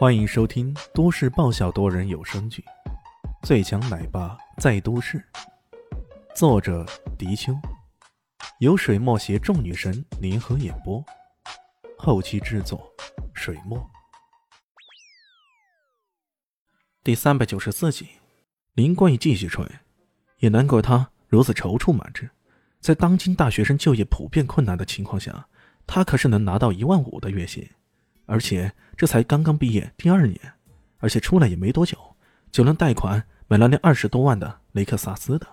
欢迎收听都市爆笑多人有声剧《最强奶爸在都市》，作者：迪秋，由水墨携众女神联合演播，后期制作：水墨。第三百九十四集，林冠宇继续吹，也难怪他如此踌躇满志。在当今大学生就业普遍困难的情况下，他可是能拿到一万五的月薪。而且这才刚刚毕业第二年，而且出来也没多久，就能贷款买了辆二十多万的雷克萨斯的，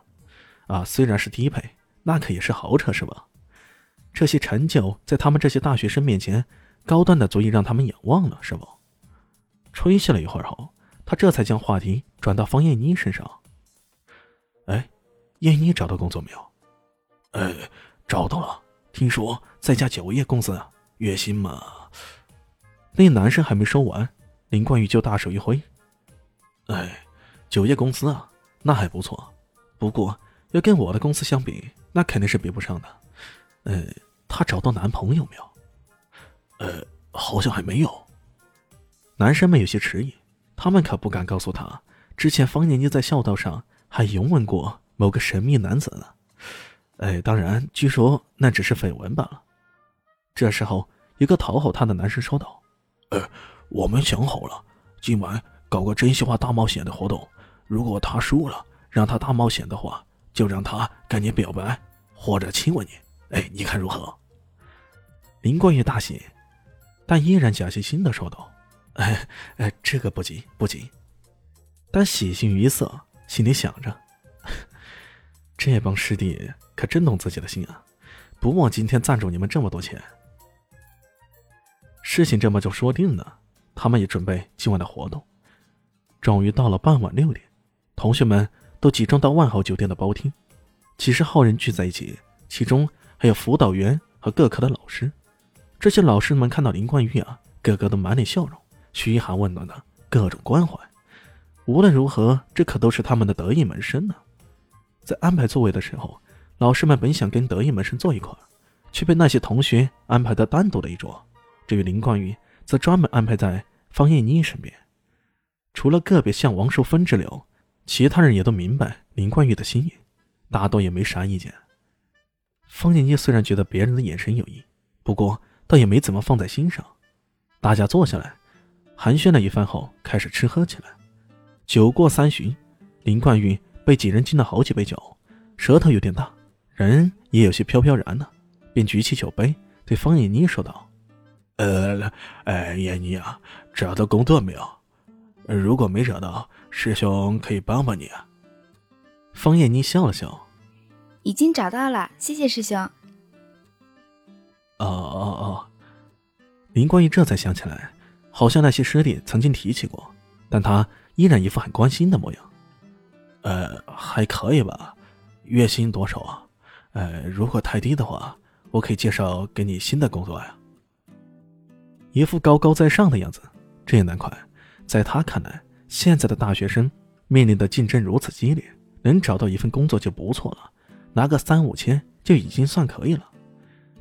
啊，虽然是低配，那可也是豪车是吧？这些成就在他们这些大学生面前，高端的足以让他们仰望了，是不？吹嘘了一会儿后，他这才将话题转到方艳妮身上。哎，艳妮找到工作没有？哎，找到了，听说在家酒业公司，月薪嘛。那男生还没说完，林冠宇就大手一挥：“哎，酒业公司啊，那还不错，不过要跟我的公司相比，那肯定是比不上的。呃，她找到男朋友没有？呃，好像还没有。”男生们有些迟疑，他们可不敢告诉他，之前方念妮在校道上还拥吻过某个神秘男子呢。哎，当然，据说那只是绯闻罢了。这时候，一个讨好他的男生说道。呃，我们想好了，今晚搞个真心话大冒险的活动。如果他输了，让他大冒险的话，就让他跟你表白或者亲吻你。哎，你看如何？林冠宇大喜，但依然假惺惺的说道：“哎哎，这个不急不急。”但喜形于色，心里想着：这帮师弟可真懂自己的心啊，不枉今天赞助你们这么多钱。事情这么就说定了，他们也准备今晚的活动。终于到了傍晚六点，同学们都集中到万豪酒店的包厅，几十号人聚在一起，其中还有辅导员和各科的老师。这些老师们看到林冠玉啊，个个都满脸笑容，嘘寒问暖的各种关怀。无论如何，这可都是他们的得意门生呢。在安排座位的时候，老师们本想跟得意门生坐一块儿却被那些同学安排到单独的一桌。至于林冠宇，则专门安排在方艳妮身边。除了个别像王淑芬之流，其他人也都明白林冠宇的心意，大多也没啥意见。方艳妮虽然觉得别人的眼神有异，不过倒也没怎么放在心上。大家坐下来，寒暄了一番后，开始吃喝起来。酒过三巡，林冠宇被几人敬了好几杯酒，舌头有点大，人也有些飘飘然了，便举起酒杯对方艳妮说道。呃，哎，燕妮啊，找到工作没有？如果没找到，师兄可以帮帮你啊。方燕妮笑了笑，已经找到了，谢谢师兄。哦哦哦，林冠玉这才想起来，好像那些师弟曾经提起过，但他依然一副很关心的模样。呃，还可以吧，月薪多少啊？呃，如果太低的话，我可以介绍给你新的工作呀。一副高高在上的样子，这也难怪。在他看来，现在的大学生面临的竞争如此激烈，能找到一份工作就不错了，拿个三五千就已经算可以了。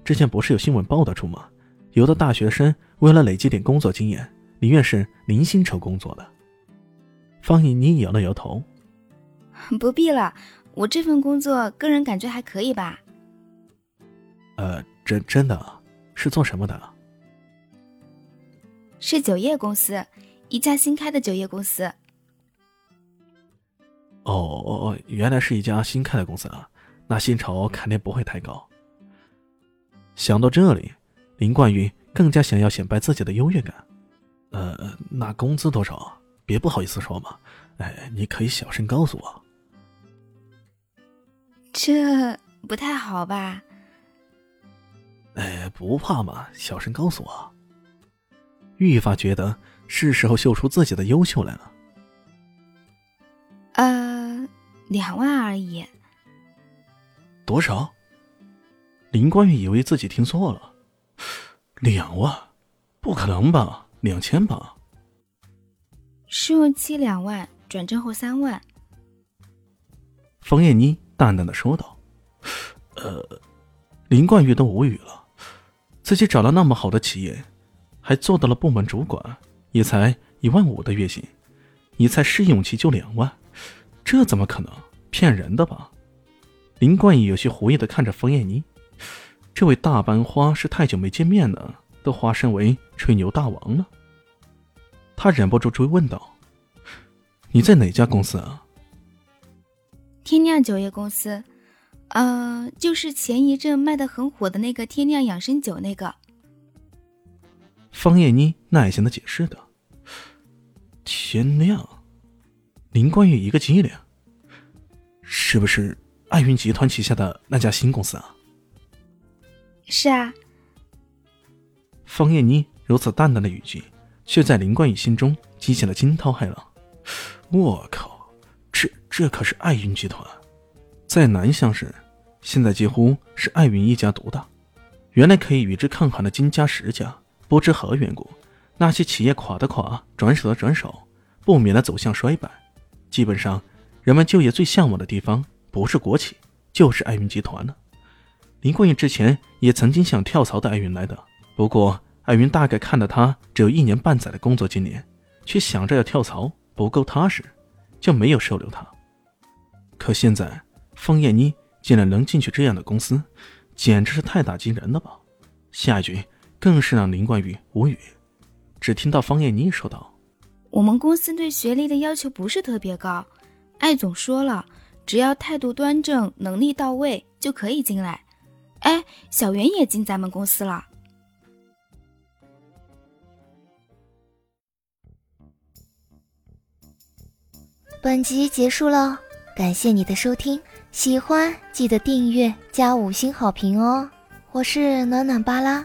之前不是有新闻报道出吗？有的大学生为了累积点工作经验，宁愿是零薪酬工作的。方颖妮摇了摇头：“不必了，我这份工作个人感觉还可以吧。”“呃，真真的，是做什么的？”是酒业公司，一家新开的酒业公司。哦哦哦，原来是一家新开的公司啊，那薪酬肯定不会太高。想到这里，林冠云更加想要显摆自己的优越感。呃，那工资多少？别不好意思说嘛。哎，你可以小声告诉我。这不太好吧？哎，不怕嘛，小声告诉我。愈发觉得是时候秀出自己的优秀来了。呃，两万而已。多少？林冠宇以为自己听错了。两万？不可能吧？两千吧？试用期两万，转正后三万。冯燕妮淡淡的说道。呃，林冠宇都无语了，自己找了那么好的企业。还做到了部门主管，也才一万五的月薪，你才试用期就两万，这怎么可能？骗人的吧？林冠宇有些狐疑的看着冯燕妮，这位大班花是太久没见面了，都化身为吹牛大王了。他忍不住追问道：“你在哪家公司啊？”天酿酒业公司，呃，就是前一阵卖的很火的那个天酿养生酒那个。方艳妮耐心的解释道。天亮，林冠宇一个机灵，是不是爱云集团旗下的那家新公司啊？是啊。方艳妮如此淡淡的语气，却在林冠宇心中激起了惊涛骇浪。我靠，这这可是爱云集团，在南乡市，现在几乎是爱云一家独大。原来可以与之抗衡的金家、石家，不知何缘故。那些企业垮的垮，转手的转手，不免的走向衰败。基本上，人们就业最向往的地方，不是国企，就是爱云集团了。林冠宇之前也曾经想跳槽到爱云来的，不过爱云大概看到他只有一年半载的工作经验，却想着要跳槽不够踏实，就没有收留他。可现在，方艳妮竟然能进去这样的公司，简直是太打击人了吧！下一句更是让林冠宇无语。只听到方艳妮说道：“我们公司对学历的要求不是特别高，艾总说了，只要态度端正、能力到位就可以进来。哎，小袁也进咱们公司了。”本集结束了，感谢你的收听，喜欢记得订阅加五星好评哦！我是暖暖巴拉。